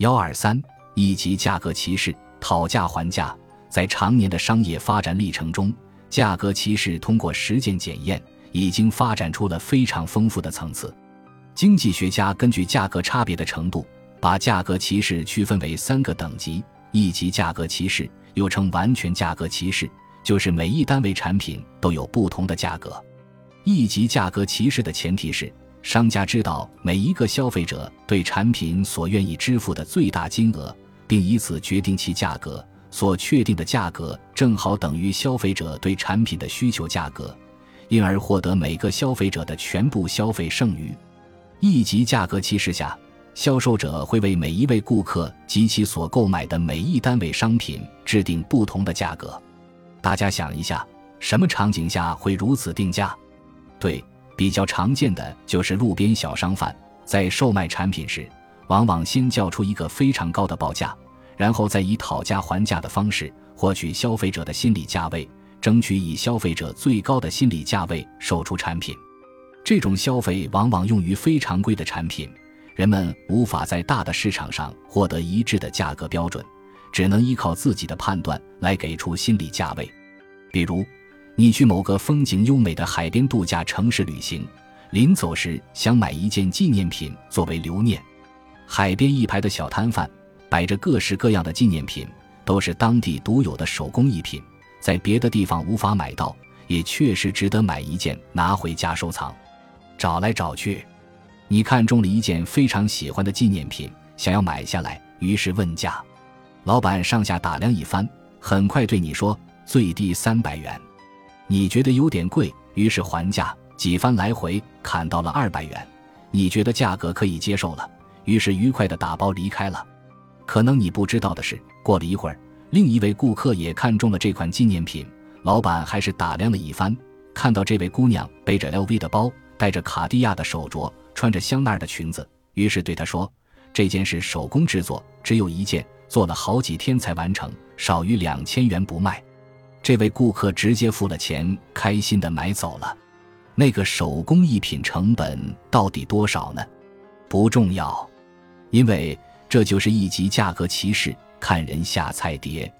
幺二三一级价格歧视，讨价还价。在常年的商业发展历程中，价格歧视通过实践检验，已经发展出了非常丰富的层次。经济学家根据价格差别的程度，把价格歧视区分为三个等级：一级价格歧视，又称完全价格歧视，就是每一单位产品都有不同的价格。一级价格歧视的前提是。商家知道每一个消费者对产品所愿意支付的最大金额，并以此决定其价格。所确定的价格正好等于消费者对产品的需求价格，因而获得每个消费者的全部消费剩余。一级价格歧视下，销售者会为每一位顾客及其所购买的每一单位商品制定不同的价格。大家想一下，什么场景下会如此定价？对。比较常见的就是路边小商贩在售卖产品时，往往先叫出一个非常高的报价，然后再以讨价还价的方式获取消费者的心理价位，争取以消费者最高的心理价位售出产品。这种消费往往用于非常规的产品，人们无法在大的市场上获得一致的价格标准，只能依靠自己的判断来给出心理价位。比如。你去某个风景优美的海边度假城市旅行，临走时想买一件纪念品作为留念。海边一排的小摊贩摆着各式各样的纪念品，都是当地独有的手工艺品，在别的地方无法买到，也确实值得买一件拿回家收藏。找来找去，你看中了一件非常喜欢的纪念品，想要买下来，于是问价。老板上下打量一番，很快对你说：“最低三百元。”你觉得有点贵，于是还价，几番来回砍到了二百元，你觉得价格可以接受了，于是愉快的打包离开了。可能你不知道的是，过了一会儿，另一位顾客也看中了这款纪念品，老板还是打量了一番，看到这位姑娘背着 LV 的包，戴着卡地亚的手镯，穿着香奈儿的裙子，于是对她说：“这件是手工制作，只有一件，做了好几天才完成，少于两千元不卖。”这位顾客直接付了钱，开心的买走了。那个手工艺品成本到底多少呢？不重要，因为这就是一级价格歧视，看人下菜碟。